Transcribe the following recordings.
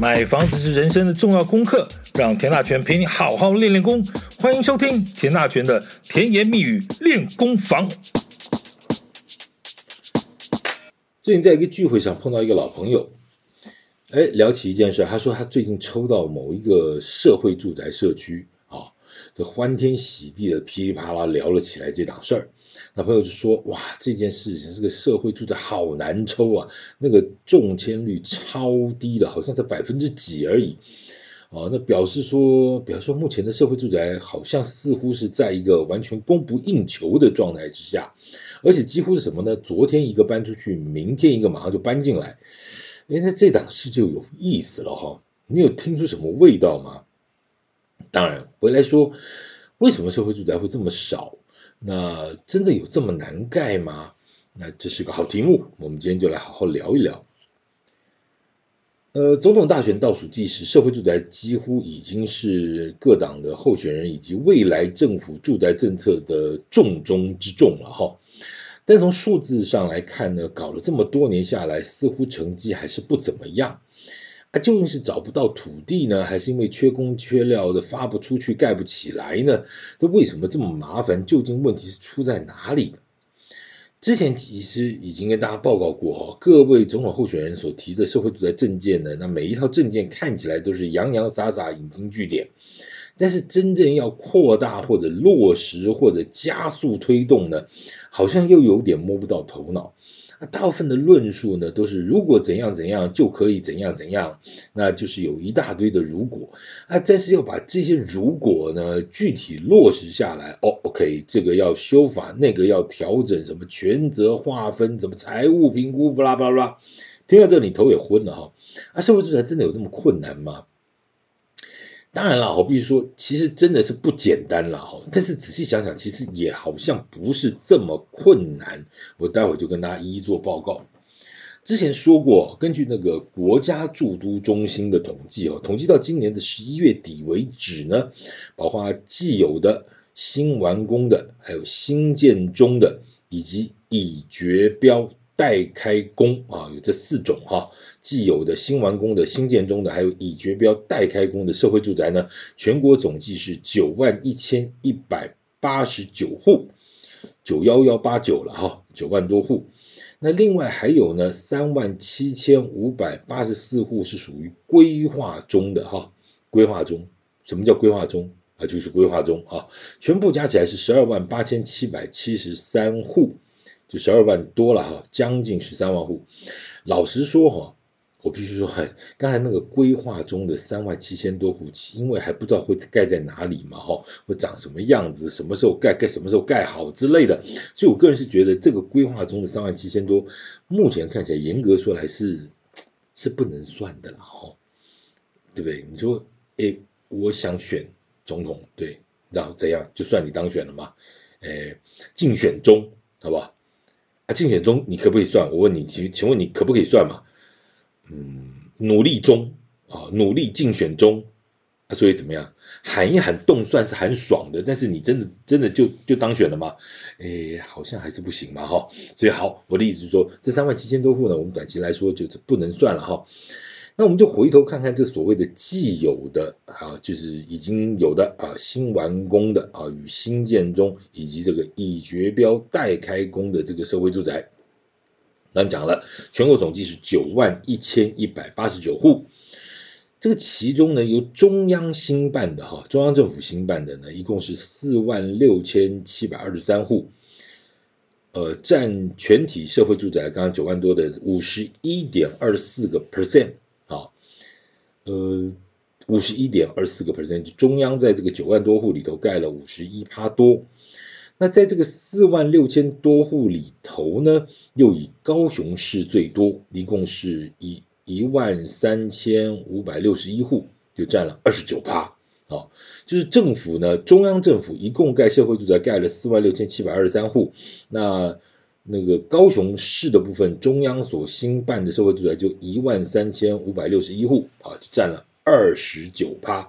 买房子是人生的重要功课，让田大权陪你好好练练功。欢迎收听田大权的甜言蜜语练功房。最近在一个聚会上碰到一个老朋友，哎，聊起一件事，他说他最近抽到某一个社会住宅社区啊。这欢天喜地的噼里啪啦聊了起来这档事儿，那朋友就说：“哇，这件事情这个社会住宅好难抽啊，那个中签率超低的，好像才百分之几而已。”哦，那表示说，比方说目前的社会住宅好像似乎是在一个完全供不应求的状态之下，而且几乎是什么呢？昨天一个搬出去，明天一个马上就搬进来。哎，那这档事就有意思了哈，你有听出什么味道吗？当然，回来说，为什么社会住宅会这么少？那真的有这么难盖吗？那这是个好题目，我们今天就来好好聊一聊。呃，总统大选倒数计时，社会住宅几乎已经是各党的候选人以及未来政府住宅政策的重中之重了哈。但从数字上来看呢，搞了这么多年下来，似乎成绩还是不怎么样。啊，究竟是找不到土地呢，还是因为缺工缺料的发不出去、盖不起来呢？这为什么这么麻烦？究竟问题是出在哪里？之前其实已经跟大家报告过，各位总统候选人所提的社会主义的政见呢，那每一套政见看起来都是洋洋洒洒、引经据典，但是真正要扩大或者落实或者加速推动呢，好像又有点摸不到头脑。那大部分的论述呢，都是如果怎样怎样就可以怎样怎样，那就是有一大堆的如果。啊，但是要把这些如果呢具体落实下来哦，OK，这个要修法，那个要调整，什么权责划分，什么财务评估，巴拉巴拉，听到这里你头也昏了哈，啊，社会住宅真的有那么困难吗？当然了，我必须说，其实真的是不简单了哈。但是仔细想想，其实也好像不是这么困难。我待会就跟大家一一做报告。之前说过，根据那个国家住都中心的统计哦，统计到今年的十一月底为止呢，包括既有的、新完工的、还有新建中的，以及已决标。待开工啊，有这四种哈，既有的、新完工的、新建中的，还有已决标待开工的社会住宅呢，全国总计是九万一千一百八十九户，九幺幺八九了哈，九万多户。那另外还有呢，三万七千五百八十四户是属于规划中的哈，规划中，什么叫规划中啊？就是规划中啊，全部加起来是十二万八千七百七十三户。就十二万多了哈，将近十三万户。老实说哈，我必须说，刚才那个规划中的三万七千多户，因为还不知道会盖在哪里嘛哈，会长什么样子，什么时候盖，盖什么时候盖好之类的。所以我个人是觉得，这个规划中的三万七千多，目前看起来严格说来是是不能算的了哈，对不对？你说，哎，我想选总统，对，然后怎样就算你当选了嘛？哎，竞选中，好不好？啊，竞选中你可不可以算？我问你，请请问你可不可以算嘛？嗯，努力中啊，努力竞选中啊，所以怎么样？喊一喊动算是很爽的，但是你真的真的就就当选了吗？哎，好像还是不行嘛，哈。所以好，我的意思是说，这三万七千多户呢，我们短期来说就是不能算了哈。那我们就回头看看这所谓的既有的啊，就是已经有的啊，新完工的啊，与新建中，以及这个已决标待开工的这个社会住宅，刚讲了，全国总计是九万一千一百八十九户。这个其中呢，由中央兴办的哈，中央政府兴办的呢，一共是四万六千七百二十三户，呃，占全体社会住宅刚刚九万多的五十一点二四个 percent。呃，五十一点二四个 percent，中央在这个九万多户里头盖了五十一趴多。那在这个四万六千多户里头呢，又以高雄市最多，一共是以一万三千五百六十一户，就占了二十九趴。啊，就是政府呢，中央政府一共盖社会住宅盖了四万六千七百二十三户，那那个高雄市的部分，中央所兴办的社会住宅就一万三千五百六十一户，啊，就占了二十九趴。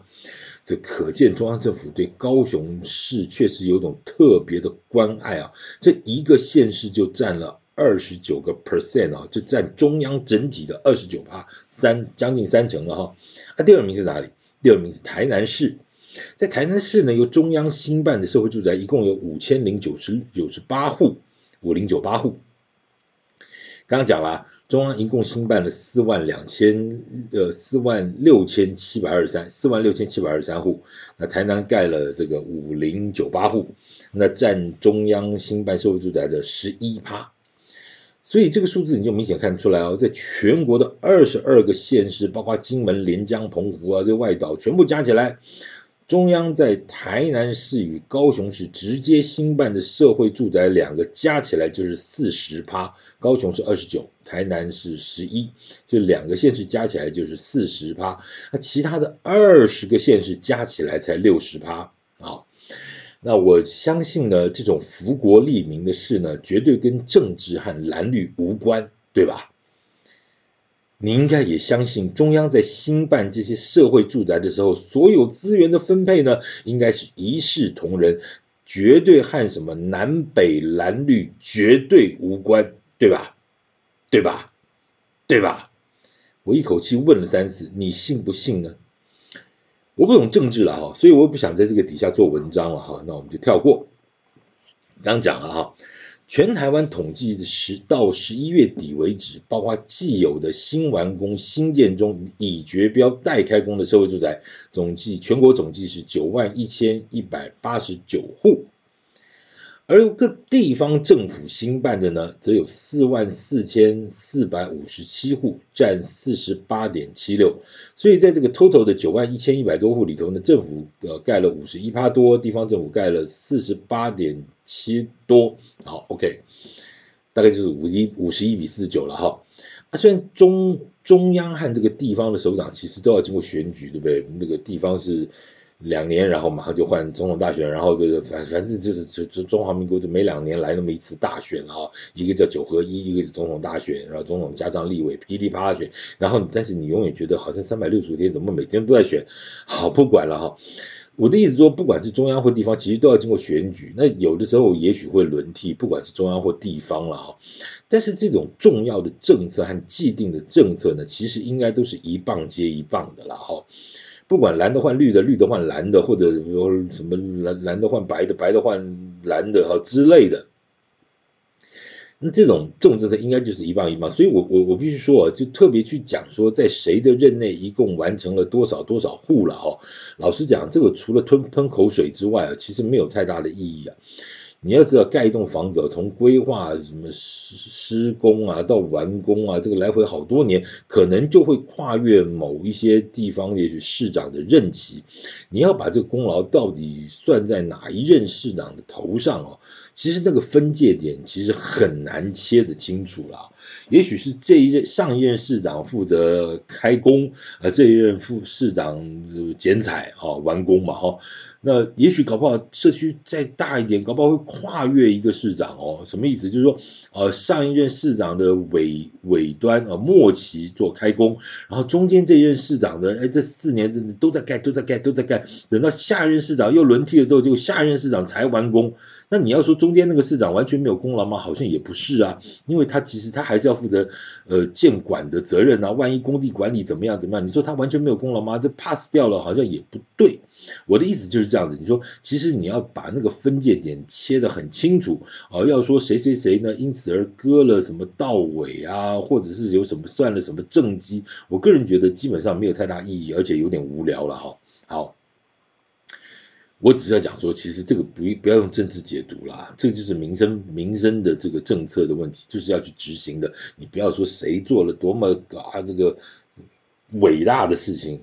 这可见中央政府对高雄市确实有种特别的关爱啊，这一个县市就占了二十九个 percent 啊，就占中央整体的二十九趴，三将近三成了哈。啊，第二名是哪里？第二名是台南市，在台南市呢，由中央兴办的社会住宅一共有五千零九十九十八户，五零九八户。刚刚讲了，中央一共新办了四万两千呃四万六千七百二十三四万六千七百二十三户，那台南盖了这个五零九八户，那占中央新办社会住宅的十一趴。所以这个数字你就明显看出来哦，在全国的二十二个县市，包括金门、连江、澎湖啊这外岛，全部加起来，中央在台南市与高雄市直接兴办的社会住宅两个加起来就是四十趴，高雄是二十九，台南是十一，这两个县市加起来就是四十趴，那其他的二十个县市加起来才六十趴啊。那我相信呢，这种福国利民的事呢，绝对跟政治和蓝绿无关，对吧？你应该也相信，中央在兴办这些社会住宅的时候，所有资源的分配呢，应该是一视同仁，绝对和什么南北蓝绿绝对无关，对吧？对吧？对吧？我一口气问了三次，你信不信呢？我不懂政治了哈，所以我也不想在这个底下做文章了哈，那我们就跳过。刚讲了哈，全台湾统计的十到十一月底为止，包括既有的新完工、新建中与、已决标、待开工的社会住宅，总计全国总计是九万一千一百八十九户。而各地方政府兴办的呢，则有四万四千四百五十七户，占四十八点七六。所以在这个 total 的九万一千一百多户里头呢，政府呃盖了五十一趴多，地方政府盖了四十八点七多。好，OK，大概就是五一五十一比四十九了哈。啊，虽然中中央和这个地方的首长其实都要经过选举，对不对？那个地方是。两年，然后马上就换总统大选，然后这个反反正就是就就中华民国就每两年来那么一次大选啊，一个叫九合一，一个是总统大选，然后总统加上立委噼里啪啦选，然后但是你永远觉得好像三百六十五天怎么每天都在选，好不管了哈。我的意思说，不管是中央或地方，其实都要经过选举，那有的时候也许会轮替，不管是中央或地方了哈。但是这种重要的政策和既定的政策呢，其实应该都是一棒接一棒的了哈。不管蓝的换绿的，绿的换蓝的，或者比如什么蓝蓝的换白的，白的换蓝的哈之类的，那这种这种政策应该就是一棒一棒。所以我我我必须说啊，就特别去讲说，在谁的任内一共完成了多少多少户了哈。老实讲，这个除了吞吞口水之外啊，其实没有太大的意义啊。你要知道，盖一栋房子从规划什么施施工啊到完工啊，这个来回好多年，可能就会跨越某一些地方，也许市长的任期。你要把这个功劳到底算在哪一任市长的头上哦？其实那个分界点其实很难切得清楚了。也许是这一任上一任市长负责开工，呃，这一任副市长剪彩啊完工嘛哈。那也许搞不好社区再大一点，搞不好会跨越一个市长哦。什么意思？就是说，呃，上一任市长的尾尾端啊、呃、末期做开工，然后中间这一任市长的，哎，这四年真的都在盖，都在盖，都在盖。等到下一任市长又轮替了之后，就下一任市长才完工。那你要说中间那个市长完全没有功劳吗？好像也不是啊，因为他其实他还是要负责呃建管的责任啊。万一工地管理怎么样怎么样？你说他完全没有功劳吗？这 pass 掉了好像也不对。我的意思就是这样子。你说其实你要把那个分界点切得很清楚啊，要说谁谁谁呢，因此而割了什么道尾啊，或者是有什么算了什么政绩，我个人觉得基本上没有太大意义，而且有点无聊了哈。好。我只是要讲说，其实这个不不要用政治解读啦，这个就是民生民生的这个政策的问题，就是要去执行的。你不要说谁做了多么啊这个伟大的事情。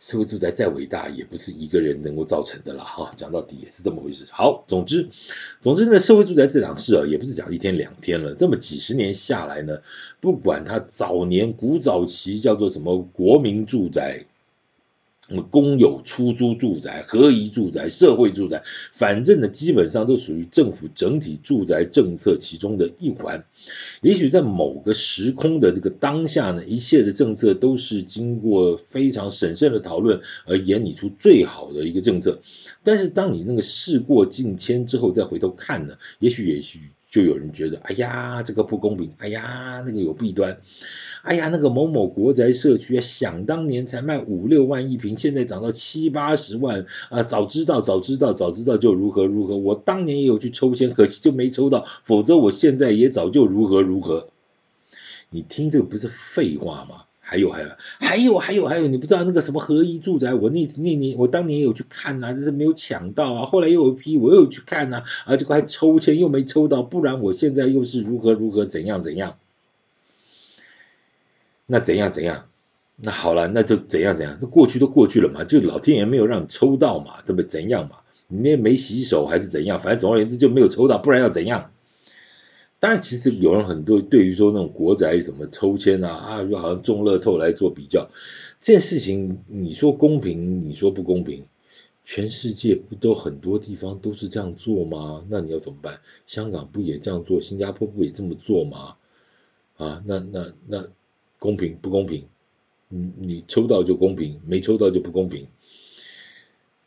社会住宅再伟大，也不是一个人能够造成的啦。哈，讲到底也是这么回事。好，总之，总之呢，社会住宅这档事啊，也不是讲一天两天了。这么几十年下来呢，不管它早年古早期叫做什么国民住宅。那么公有出租住宅、合宜住宅、社会住宅，反正呢，基本上都属于政府整体住宅政策其中的一环。也许在某个时空的这个当下呢，一切的政策都是经过非常审慎的讨论而研拟出最好的一个政策。但是，当你那个事过境迁之后再回头看呢，也许也许就有人觉得，哎呀，这个不公平，哎呀，那个有弊端。哎呀，那个某某国宅社区啊，想当年才卖五六万一平，现在涨到七八十万啊！早知道，早知道，早知道就如何如何。我当年也有去抽签，可惜就没抽到，否则我现在也早就如何如何。你听这个不是废话吗？还有还有还有还有还有，你不知道那个什么合一住宅，我那那年我当年也有去看呐、啊，但是没有抢到啊。后来又有一批，我又去看呐、啊，啊，这个还抽签又没抽到，不然我现在又是如何如何怎样怎样。那怎样怎样？那好了，那就怎样怎样？那过去都过去了嘛，就老天爷没有让你抽到嘛，对不对？怎样嘛？你那没洗手还是怎样？反正总而言之就没有抽到，不然要怎样？当然，其实有人很多对于说那种国宅什么抽签啊啊，就好像中乐透来做比较，这件事情你说公平，你说不公平？全世界不都很多地方都是这样做吗？那你要怎么办？香港不也这样做？新加坡不也这么做吗？啊，那那那。公平不公平？你你抽到就公平，没抽到就不公平。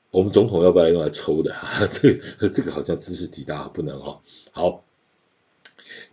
我们总统要不要用来抽的？这个这个好像知识体大，不能哈。好。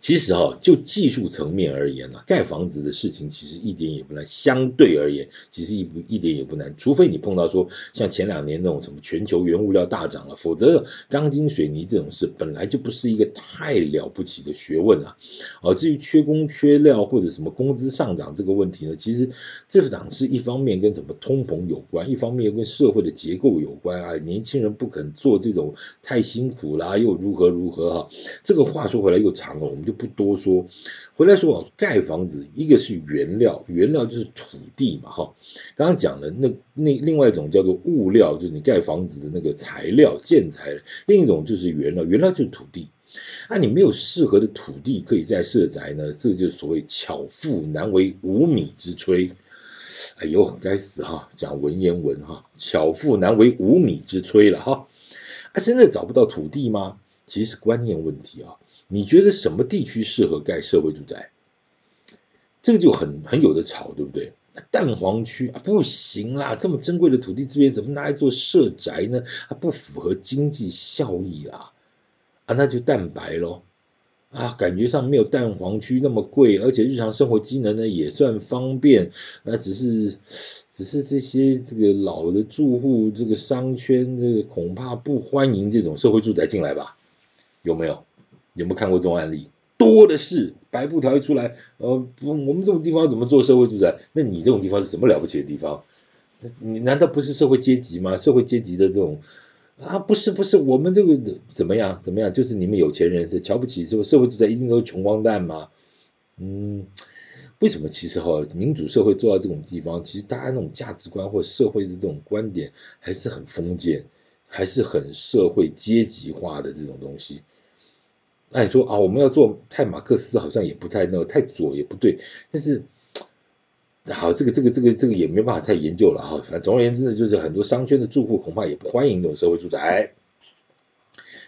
其实哈，就技术层面而言呢，盖房子的事情其实一点也不难。相对而言，其实一不一点也不难，除非你碰到说像前两年那种什么全球原物料大涨了，否则钢筋水泥这种事本来就不是一个太了不起的学问啊。哦，至于缺工缺料或者什么工资上涨这个问题呢，其实这档是一方面跟什么通膨有关，一方面又跟社会的结构有关啊。年轻人不肯做这种太辛苦啦，又如何如何哈。这个话说回来又长了，我们。就不多说，回来说啊，盖房子一个是原料，原料就是土地嘛，哈。刚刚讲的那那另外一种叫做物料，就是你盖房子的那个材料建材；另一种就是原料，原料就是土地。啊，你没有适合的土地可以再设宅呢，这就是所谓巧妇难为无米之炊。哎呦，该死哈，讲文言文哈，巧妇难为无米之炊了哈。啊，真的找不到土地吗？其实是观念问题啊。你觉得什么地区适合盖社会住宅？这个就很很有的吵，对不对？蛋黄区啊，不行啦，这么珍贵的土地资源怎么拿来做社宅呢？它不符合经济效益啦，啊，那就蛋白咯。啊，感觉上没有蛋黄区那么贵，而且日常生活机能呢也算方便，那只是只是这些这个老的住户，这个商圈这个恐怕不欢迎这种社会住宅进来吧？有没有？有没有看过这种案例？多的是，白布条一出来，呃，我们这种地方怎么做社会住宅？那你这种地方是什么了不起的地方？你难道不是社会阶级吗？社会阶级的这种啊，不是不是，我们这个怎么样怎么样？就是你们有钱人是瞧不起，说社会住宅一定都是穷光蛋吗？嗯，为什么？其实哈，民主社会做到这种地方，其实大家那种价值观或社会的这种观点还是很封建，还是很社会阶级化的这种东西。那你说啊，我们要做太马克思，好像也不太那个，太左也不对。但是，好，这个这个这个这个也没办法太研究了哈。反正总而言之呢，就是很多商圈的住户恐怕也不欢迎这种社会住宅。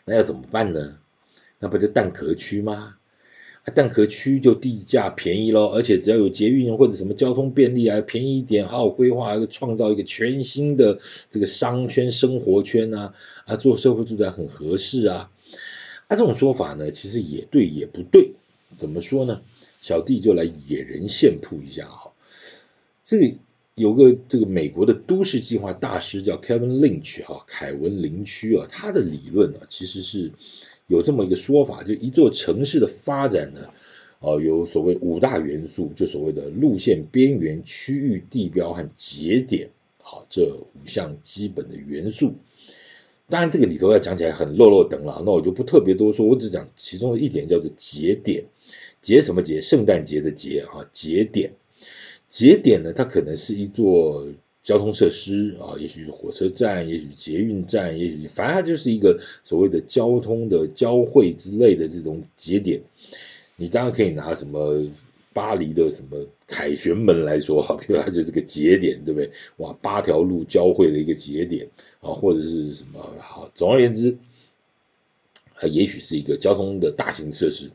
那要怎么办呢？那不就蛋壳区吗？蛋壳区就地价便宜喽，而且只要有捷运或者什么交通便利啊，便宜一点，好好规划，创造一个全新的这个商圈生活圈啊，啊，做社会住宅很合适啊。他、这种说法呢，其实也对也不对，怎么说呢？小弟就来野人献曝一下哈。这个有个这个美国的都市计划大师叫 Kevin Lynch 哈，凯文林区啊，他的理论呢，其实是有这么一个说法，就一座城市的发展呢，哦，有所谓五大元素，就所谓的路线、边缘、区域、地标和节点，好，这五项基本的元素。当然，这个里头要讲起来很落落等了，那我就不特别多说，我只讲其中的一点，叫做节点。节什么节？圣诞节的节啊，节点。节点呢，它可能是一座交通设施啊，也许是火车站，也许捷运站，也许反正它就是一个所谓的交通的交汇之类的这种节点。你当然可以拿什么巴黎的什么凯旋门来说，哈，比如它就是个节点，对不对？哇，八条路交汇的一个节点啊，或者是什么？好，总而言之。它也许是一个交通的大型设施，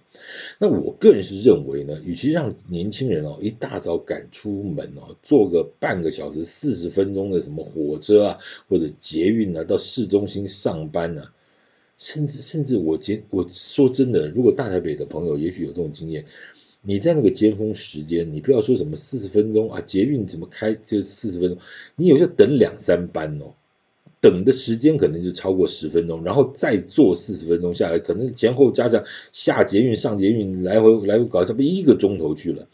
那我个人是认为呢，与其让年轻人哦一大早赶出门哦，坐个半个小时、四十分钟的什么火车啊或者捷运啊到市中心上班啊，甚至甚至我觉我说真的，如果大台北的朋友也许有这种经验，你在那个尖峰时间，你不要说什么四十分钟啊，捷运怎么开就四十分钟，你有时候等两三班哦。等的时间可能就超过十分钟，然后再坐四十分钟下来，可能前后加上下捷运、上捷运来回来回搞，差不多一个钟头去了，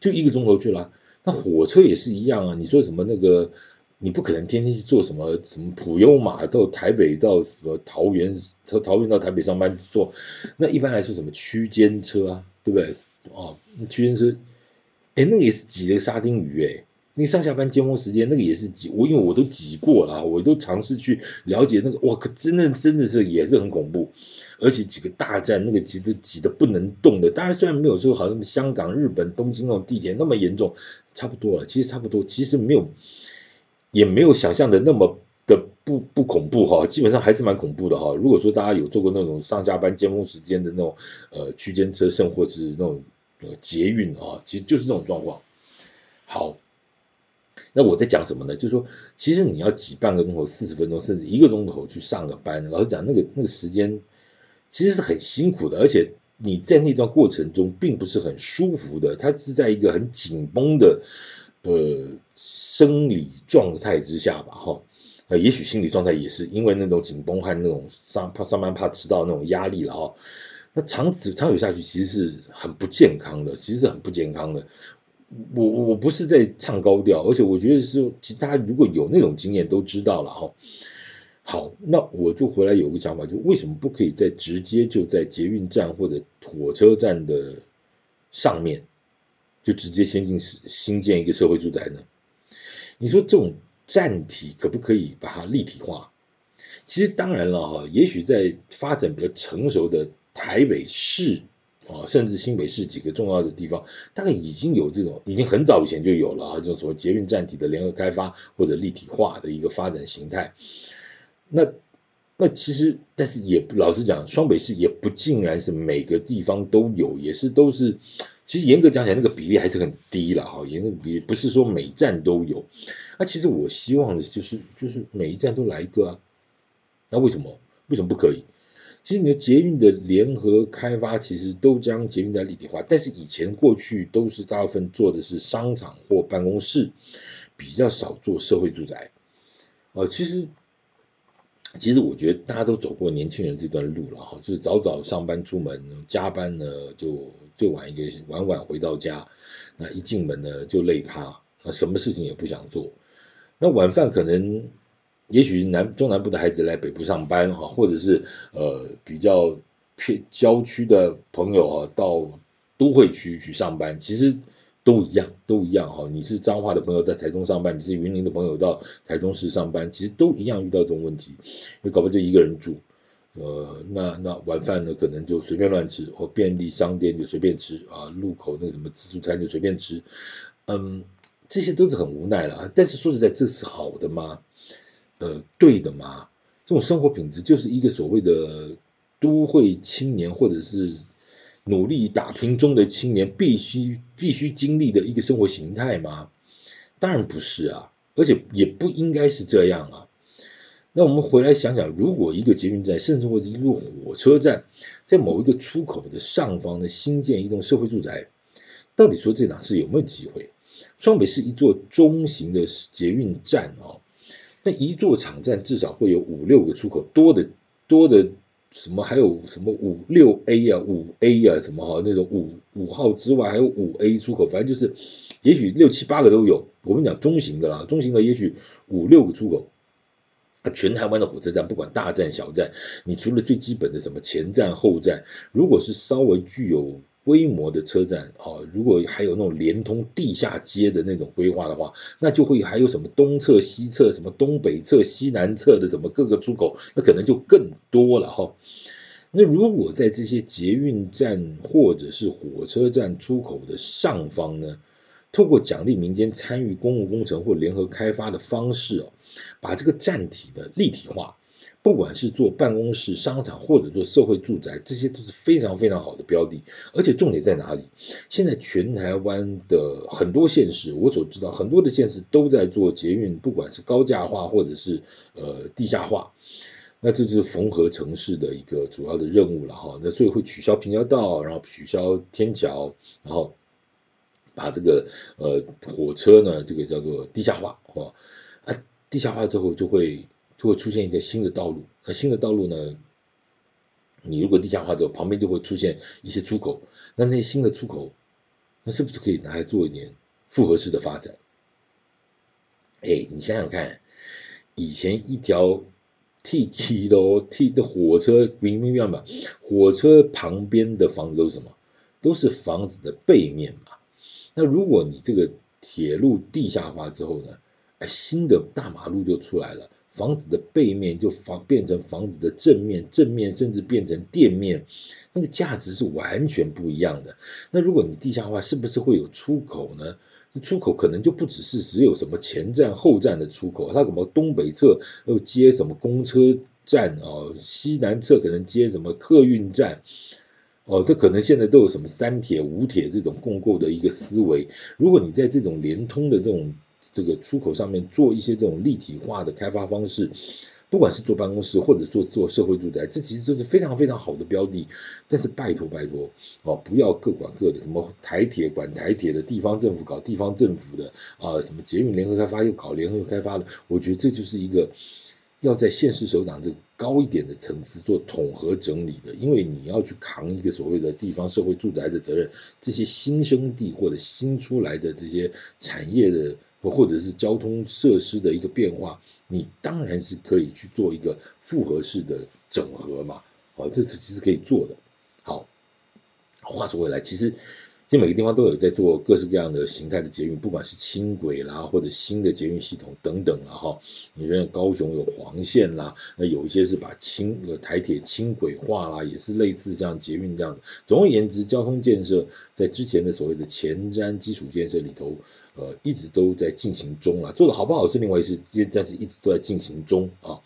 就一个钟头去了。那火车也是一样啊，你说什么那个，你不可能天天去坐什么什么普悠玛到台北到什么桃园，从桃园到台北上班坐，那一般来说什么区间车啊，对不对？哦，区间车，哎，那个也是挤的沙丁鱼哎。你上下班尖峰时间那个也是挤，我因为我都挤过了，我都尝试去了解那个，哇，可真的真的是也是很恐怖，而且几个大站那个挤都挤得不能动的，当然虽然没有说好像香港、日本、东京那种地铁那么严重，差不多了，其实差不多，其实没有，也没有想象的那么的不不恐怖哈，基本上还是蛮恐怖的哈。如果说大家有做过那种上下班尖峰时间的那种呃区间车，甚或是那种呃捷运啊，其实就是这种状况。好。那我在讲什么呢？就是说，其实你要挤半个钟头、四十分钟，甚至一个钟头去上个班，老实讲，那个那个时间其实是很辛苦的，而且你在那段过程中并不是很舒服的，它是在一个很紧绷的呃生理状态之下吧，哈，呃，也许心理状态也是因为那种紧绷和那种上怕上班怕迟到那种压力了哦。那长此长久下去，其实是很不健康的，其实是很不健康的。我我不是在唱高调，而且我觉得是，其实大家如果有那种经验都知道了哈。好，那我就回来有个想法，就为什么不可以在直接就在捷运站或者火车站的上面，就直接先进新建一个社会住宅呢？你说这种站体可不可以把它立体化？其实当然了哈，也许在发展比较成熟的台北市。啊，甚至新北市几个重要的地方，大概已经有这种，已经很早以前就有了啊，这种所谓捷运站体的联合开发或者立体化的一个发展形态。那那其实，但是也老实讲，双北市也不尽然是每个地方都有，也是都是，其实严格讲起来，那个比例还是很低了哈，严格比例不是说每站都有。那其实我希望的就是，就是每一站都来一个啊。那为什么？为什么不可以？其实你的捷运的联合开发，其实都将捷运在立体化，但是以前过去都是大部分做的是商场或办公室，比较少做社会住宅。呃，其实其实我觉得大家都走过年轻人这段路了哈，就是早早上班出门，加班呢就最晚一个晚晚回到家，那一进门呢就累趴，那什么事情也不想做，那晚饭可能。也许南中南部的孩子来北部上班哈，或者是呃比较偏郊区的朋友啊，到都会区去上班，其实都一样，都一样哈。你是彰化的朋友在台中上班，你是云林的朋友到台中市上班，其实都一样遇到这种问题。因为搞不好就一个人住，呃，那那晚饭呢可能就随便乱吃，或便利商店就随便吃啊，路口那什么自助餐就随便吃，嗯，这些都是很无奈了啊。但是说实在，这是好的吗？呃，对的嘛，这种生活品质就是一个所谓的都会青年，或者是努力打拼中的青年必须必须经历的一个生活形态吗？当然不是啊，而且也不应该是这样啊。那我们回来想想，如果一个捷运站，甚至或者一个火车站，在某一个出口的上方呢，新建一栋社会住宅，到底说这档事有没有机会？双北是一座中型的捷运站哦。那一座场站至少会有五六个出口，多的多的什么还有什么五六 A 呀、五 A 呀什么哈，那种五五号之外还有五 A 出口，反正就是也许六七八个都有。我们讲中型的啦，中型的也许五六个出口。全台湾的火车站不管大站小站，你除了最基本的什么前站后站，如果是稍微具有规模的车站哦，如果还有那种连通地下街的那种规划的话，那就会还有什么东侧、西侧、什么东北侧、西南侧的什么各个出口，那可能就更多了哈。那如果在这些捷运站或者是火车站出口的上方呢，透过奖励民间参与公共工程或联合开发的方式哦，把这个站体的立体化。不管是做办公室、商场，或者做社会住宅，这些都是非常非常好的标的。而且重点在哪里？现在全台湾的很多县市，我所知道很多的县市都在做捷运，不管是高架化或者是呃地下化。那这就是缝合城市的一个主要的任务了哈。那所以会取消平交道，然后取消天桥，然后把这个呃火车呢，这个叫做地下化哦。啊，地下化之后就会。就会出现一个新的道路，那新的道路呢，你如果地下化之后，旁边就会出现一些出口，那那些新的出口，那是不是可以拿来做一点复合式的发展？哎，你想想看，以前一条 T K 咯 T 的火车明明一样嘛，火车旁边的房子都是什么？都是房子的背面嘛。那如果你这个铁路地下化之后呢，哎，新的大马路就出来了。房子的背面就房变成房子的正面，正面甚至变成店面，那个价值是完全不一样的。那如果你地下化，是不是会有出口呢？出口可能就不只是只有什么前站后站的出口，它什么东北侧又接什么公车站哦，西南侧可能接什么客运站哦，这可能现在都有什么三铁五铁这种共构的一个思维。如果你在这种连通的这种。这个出口上面做一些这种立体化的开发方式，不管是做办公室或者做做社会住宅，这其实都是非常非常好的标的。但是拜托拜托哦，不要各管各的，什么台铁管台铁的，地方政府搞地方政府的啊，什么捷运联合开发又搞联合开发的，我觉得这就是一个要在县市首长这个高一点的层次做统合整理的，因为你要去扛一个所谓的地方社会住宅的责任，这些新生地或者新出来的这些产业的。或者是交通设施的一个变化，你当然是可以去做一个复合式的整合嘛，啊，这是其实可以做的。好，话说回来，其实。其实每个地方都有在做各式各样的形态的捷运，不管是轻轨啦，或者新的捷运系统等等啊哈。你像高雄有黄线啦，那有一些是把轻呃台铁轻轨化啦，也是类似像捷运这样的。总而言之，交通建设在之前的所谓的前瞻基础建设里头，呃，一直都在进行中啦。做的好不好是另外一回事，但是一直都在进行中啊。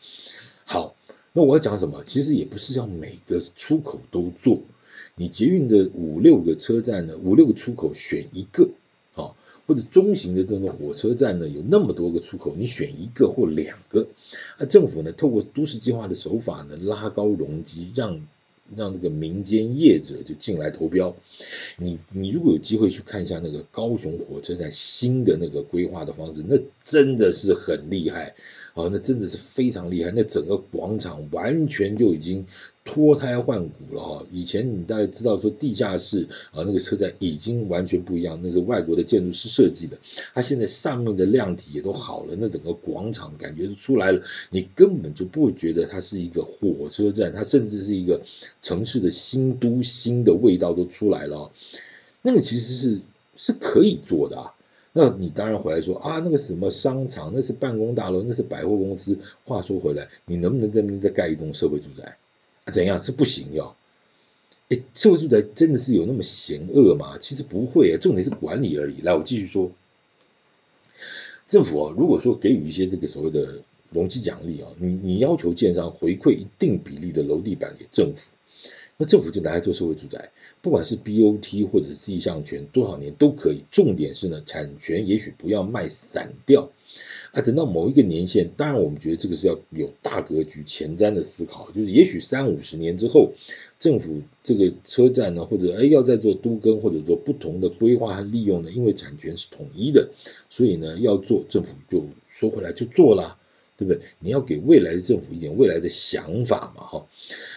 好，那我要讲什么？其实也不是要每个出口都做。你捷运的五六个车站呢，五六个出口选一个啊，或者中型的这个火车站呢，有那么多个出口，你选一个或两个，啊，政府呢透过都市计划的手法呢，拉高容积，让让这个民间业者就进来投标。你你如果有机会去看一下那个高雄火车站新的那个规划的方式，那真的是很厉害啊，那真的是非常厉害，那整个广场完全就已经。脱胎换骨了哈！以前你大概知道说地下室啊，那个车站已经完全不一样，那是外国的建筑师设计的。它现在上面的量体也都好了，那整个广场感觉就出来了，你根本就不觉得它是一个火车站，它甚至是一个城市的新都新的味道都出来了。哦那个其实是是可以做的啊。那你当然回来说啊，那个什么商场，那是办公大楼，那是百货公司。话说回来，你能不能在那边再盖一栋社会住宅？怎样是不行哟？哎，社会住宅真的是有那么险恶吗？其实不会啊，重点是管理而已。来，我继续说，政府啊，如果说给予一些这个所谓的容积奖励啊，你你要求建商回馈一定比例的楼地板给政府，那政府就拿来做社会住宅，不管是 BOT 或者是地上权，多少年都可以。重点是呢，产权也许不要卖散掉。啊，等到某一个年限，当然我们觉得这个是要有大格局、前瞻的思考，就是也许三五十年之后，政府这个车站呢，或者哎要再做都更，或者做不同的规划和利用呢，因为产权是统一的，所以呢要做，政府就说回来就做了，对不对？你要给未来的政府一点未来的想法嘛，哈。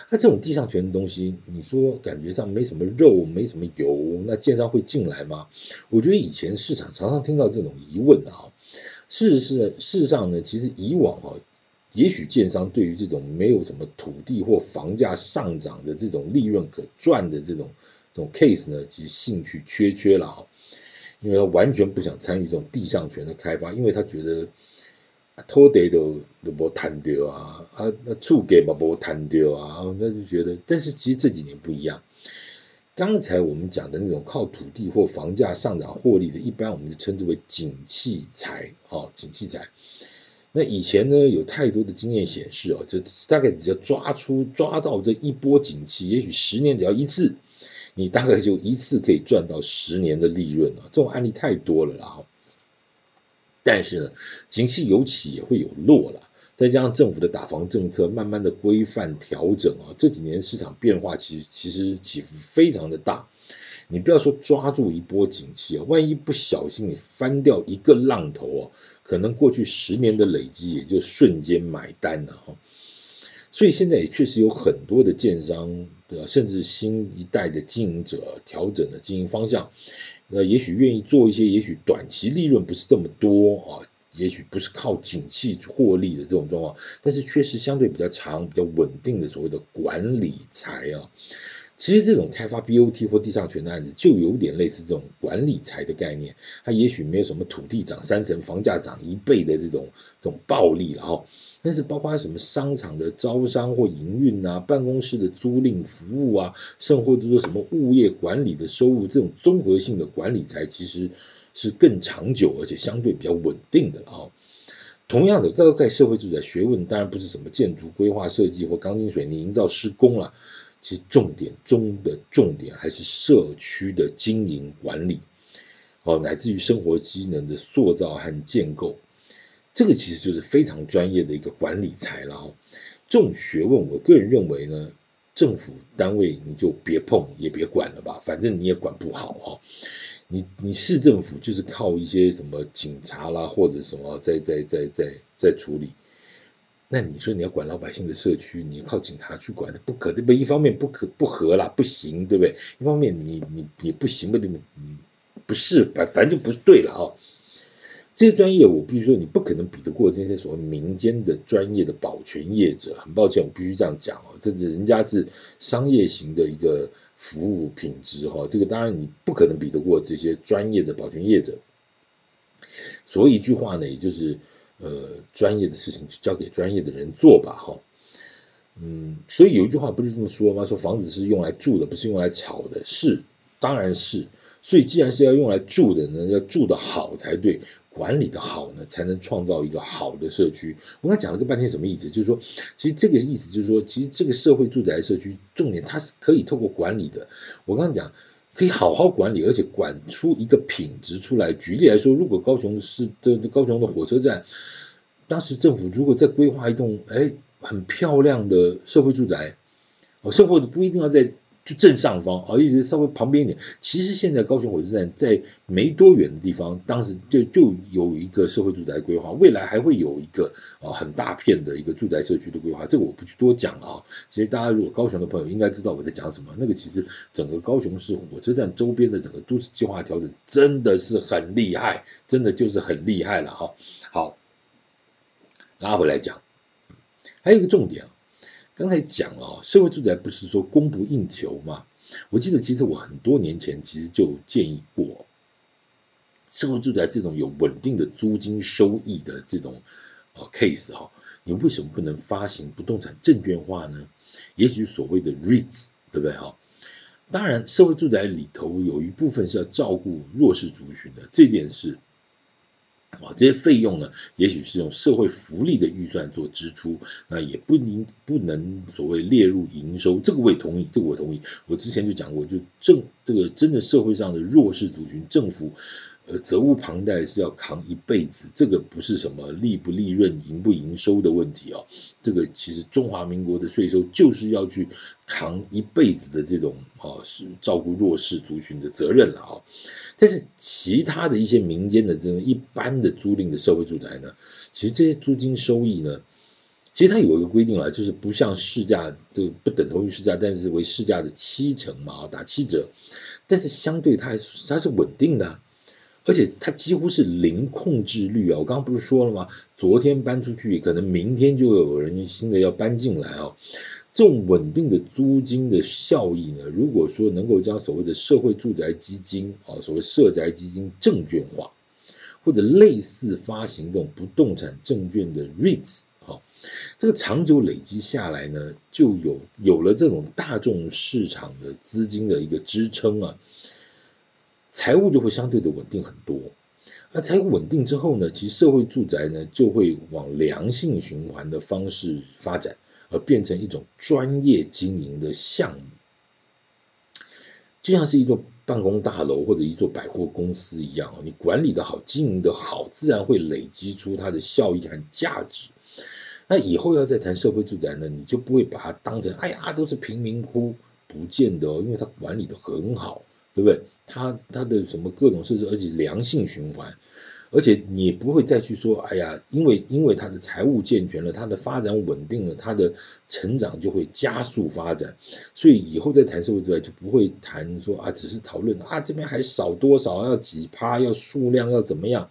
那这种地上权的东西，你说感觉上没什么肉，没什么油，那建商会进来吗？我觉得以前市场常常听到这种疑问的哈。事实是，事实上呢，其实以往啊，也许建商对于这种没有什么土地或房价上涨的这种利润可赚的这种这种 case 呢，其实兴趣缺缺了哈，因为他完全不想参与这种地上权的开发，因为他觉得土地都都没谈掉啊，啊那厝价嘛没谈掉啊，那就觉得，但是其实这几年不一样。刚才我们讲的那种靠土地或房价上涨获利的，一般我们就称之为景气财，哦，景气财。那以前呢，有太多的经验显示哦，就大概只要抓出抓到这一波景气，也许十年只要一次，你大概就一次可以赚到十年的利润啊。这种案例太多了啦。但是呢，景气有起也会有落了。再加上政府的打房政策慢慢的规范调整啊，这几年市场变化其实其实起伏非常的大。你不要说抓住一波景气啊，万一不小心你翻掉一个浪头啊，可能过去十年的累积也就瞬间买单了哈。所以现在也确实有很多的建商的，甚至新一代的经营者调整了经营方向，那也许愿意做一些，也许短期利润不是这么多啊。也许不是靠景气获利的这种状况，但是确实相对比较长、比较稳定的所谓的管理财啊。其实这种开发 BOT 或地上权的案子，就有点类似这种管理财的概念。它也许没有什么土地涨三成、房价涨一倍的这种这种暴利了哈。但是包括什么商场的招商或营运啊，办公室的租赁服务啊，甚或者说什么物业管理的收入，这种综合性的管理才，其实。是更长久而且相对比较稳定的啊。同样的，盖盖社会住宅学问当然不是什么建筑规划设计或钢筋水泥营造施工了，其实重点中的重点还是社区的经营管理，哦，乃至于生活机能的塑造和建构，这个其实就是非常专业的一个管理财了。这种学问，我个人认为呢，政府单位你就别碰也别管了吧，反正你也管不好哈。你你市政府就是靠一些什么警察啦，或者什么在在在在在处理，那你说你要管老百姓的社区，你靠警察去管，不可对不？一方面不可不合啦，不行，对不对？一方面你你也不行吧，对不对？你不是，反反正就不对了啊、这些专业我必须说，你不可能比得过这些所谓民间的专业的保全业者。很抱歉，我必须这样讲哦，这人家是商业型的一个。服务品质哈，这个当然你不可能比得过这些专业的保全业者。所以一句话呢，也就是呃，专业的事情就交给专业的人做吧哈。嗯，所以有一句话不是这么说吗？说房子是用来住的，不是用来炒的。是，当然是。所以既然是要用来住的呢，要住得好才对。管理的好呢，才能创造一个好的社区。我刚讲了个半天，什么意思？就是说，其实这个意思就是说，其实这个社会住宅社区重点它是可以透过管理的。我刚刚讲可以好好管理，而且管出一个品质出来。举例来说，如果高雄市的高雄的火车站，当时政府如果再规划一栋哎很漂亮的社会住宅，哦，社会不一定要在。就正上方啊，一直稍微旁边一点。其实现在高雄火车站在没多远的地方，当时就就有一个社会住宅规划，未来还会有一个啊很大片的一个住宅社区的规划。这个我不去多讲了啊。其实大家如果高雄的朋友应该知道我在讲什么。那个其实整个高雄市火车站周边的整个都市计划调整真的是很厉害，真的就是很厉害了哈。好，拉回来讲，还有一个重点啊。刚才讲哦，社会住宅不是说供不应求吗？我记得其实我很多年前其实就建议过，社会住宅这种有稳定的租金收益的这种呃 case 哈，你为什么不能发行不动产证券化呢？也许所谓的 REITs，对不对哈？当然，社会住宅里头有一部分是要照顾弱势族群的，这点是。啊，这些费用呢，也许是用社会福利的预算做支出，那也不能不能所谓列入营收，这个我也同意，这个我同意。我之前就讲过，就政这个真的社会上的弱势族群，政府。呃，责无旁贷是要扛一辈子，这个不是什么利不利润、营不营收的问题哦。这个其实中华民国的税收就是要去扛一辈子的这种啊，是照顾弱势族群的责任了啊。但是其他的一些民间的这种一般的租赁的社会住宅呢，其实这些租金收益呢，其实它有一个规定啊，就是不像市价这个不等同于市价，但是为市价的七成嘛，打七折，但是相对它还是它是稳定的。而且它几乎是零控制率啊！我刚刚不是说了吗？昨天搬出去，可能明天就有人新的要搬进来哦。这种稳定的租金的效益呢，如果说能够将所谓的社会住宅基金啊，所谓社宅基金证券化，或者类似发行这种不动产证券的 REITs，哈，这个长久累积下来呢，就有有了这种大众市场的资金的一个支撑啊，财务就会相对的稳定很多。那财务稳定之后呢，其实社会住宅呢就会往良性循环的方式发展。而变成一种专业经营的项目，就像是一座办公大楼或者一座百货公司一样，你管理的好，经营的好，自然会累积出它的效益和价值。那以后要再谈社会住宅呢，你就不会把它当成哎呀都是贫民窟，不见得哦，因为它管理的很好，对不对？它它的什么各种设施，而且良性循环。而且你不会再去说，哎呀，因为因为它的财务健全了，它的发展稳定了，它的成长就会加速发展，所以以后在谈社会之外就不会谈说啊，只是讨论啊这边还少多少，要几趴，要数量要怎么样。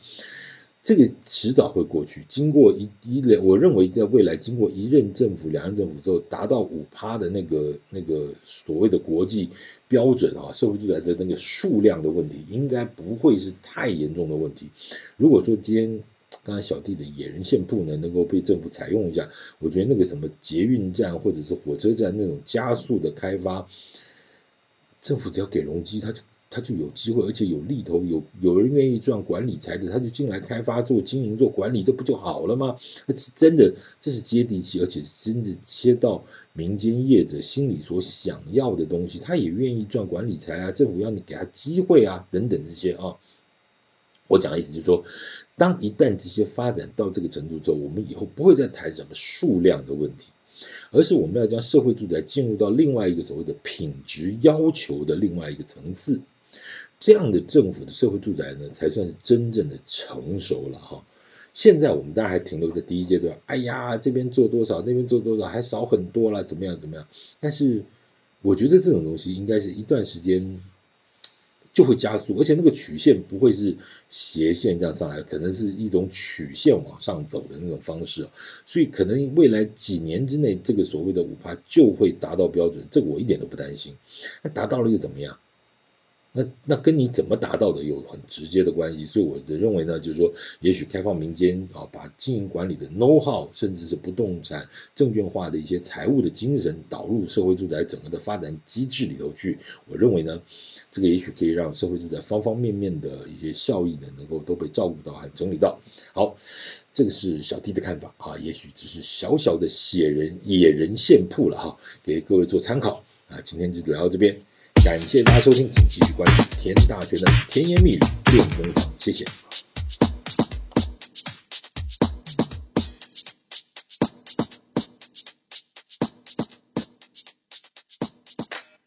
这个迟早会过去。经过一一两，我认为在未来经过一任政府、两任政府之后，达到五趴的那个那个所谓的国际标准啊，社会住宅的那个数量的问题，应该不会是太严重的问题。如果说今天刚才小弟的野人线铺呢，能够被政府采用一下，我觉得那个什么捷运站或者是火车站那种加速的开发，政府只要给容积，他就。他就有机会，而且有利头，有有人愿意赚管理财的，他就进来开发、做经营、做管理，这不就好了吗？那是真的，这是接地气，而且是真的切到民间业者心里所想要的东西，他也愿意赚管理财啊。政府要你给他机会啊，等等这些啊。我讲的意思就是说，当一旦这些发展到这个程度之后，我们以后不会再谈什么数量的问题。而是我们要将社会住宅进入到另外一个所谓的品质要求的另外一个层次。这样的政府的社会住宅呢，才算是真正的成熟了哈。现在我们当然还停留在第一阶段，哎呀，这边做多少，那边做多少，还少很多了，怎么样怎么样？但是我觉得这种东西应该是一段时间就会加速，而且那个曲线不会是斜线这样上来，可能是一种曲线往上走的那种方式。所以可能未来几年之内，这个所谓的五趴就会达到标准，这个我一点都不担心。那达到了又怎么样？那那跟你怎么达到的有很直接的关系，所以我的认为呢，就是说，也许开放民间啊，把经营管理的 know how，甚至是不动产证券化的一些财务的精神导入社会住宅整个的发展机制里头去，我认为呢，这个也许可以让社会住宅方方面面的一些效益呢，能够都被照顾到和整理到。好，这个是小弟的看法啊，也许只是小小的野人野人献铺了哈，给各位做参考啊。今天就聊到这边。感谢大家收听，请继续关注田大全的甜言蜜语练功房，谢谢。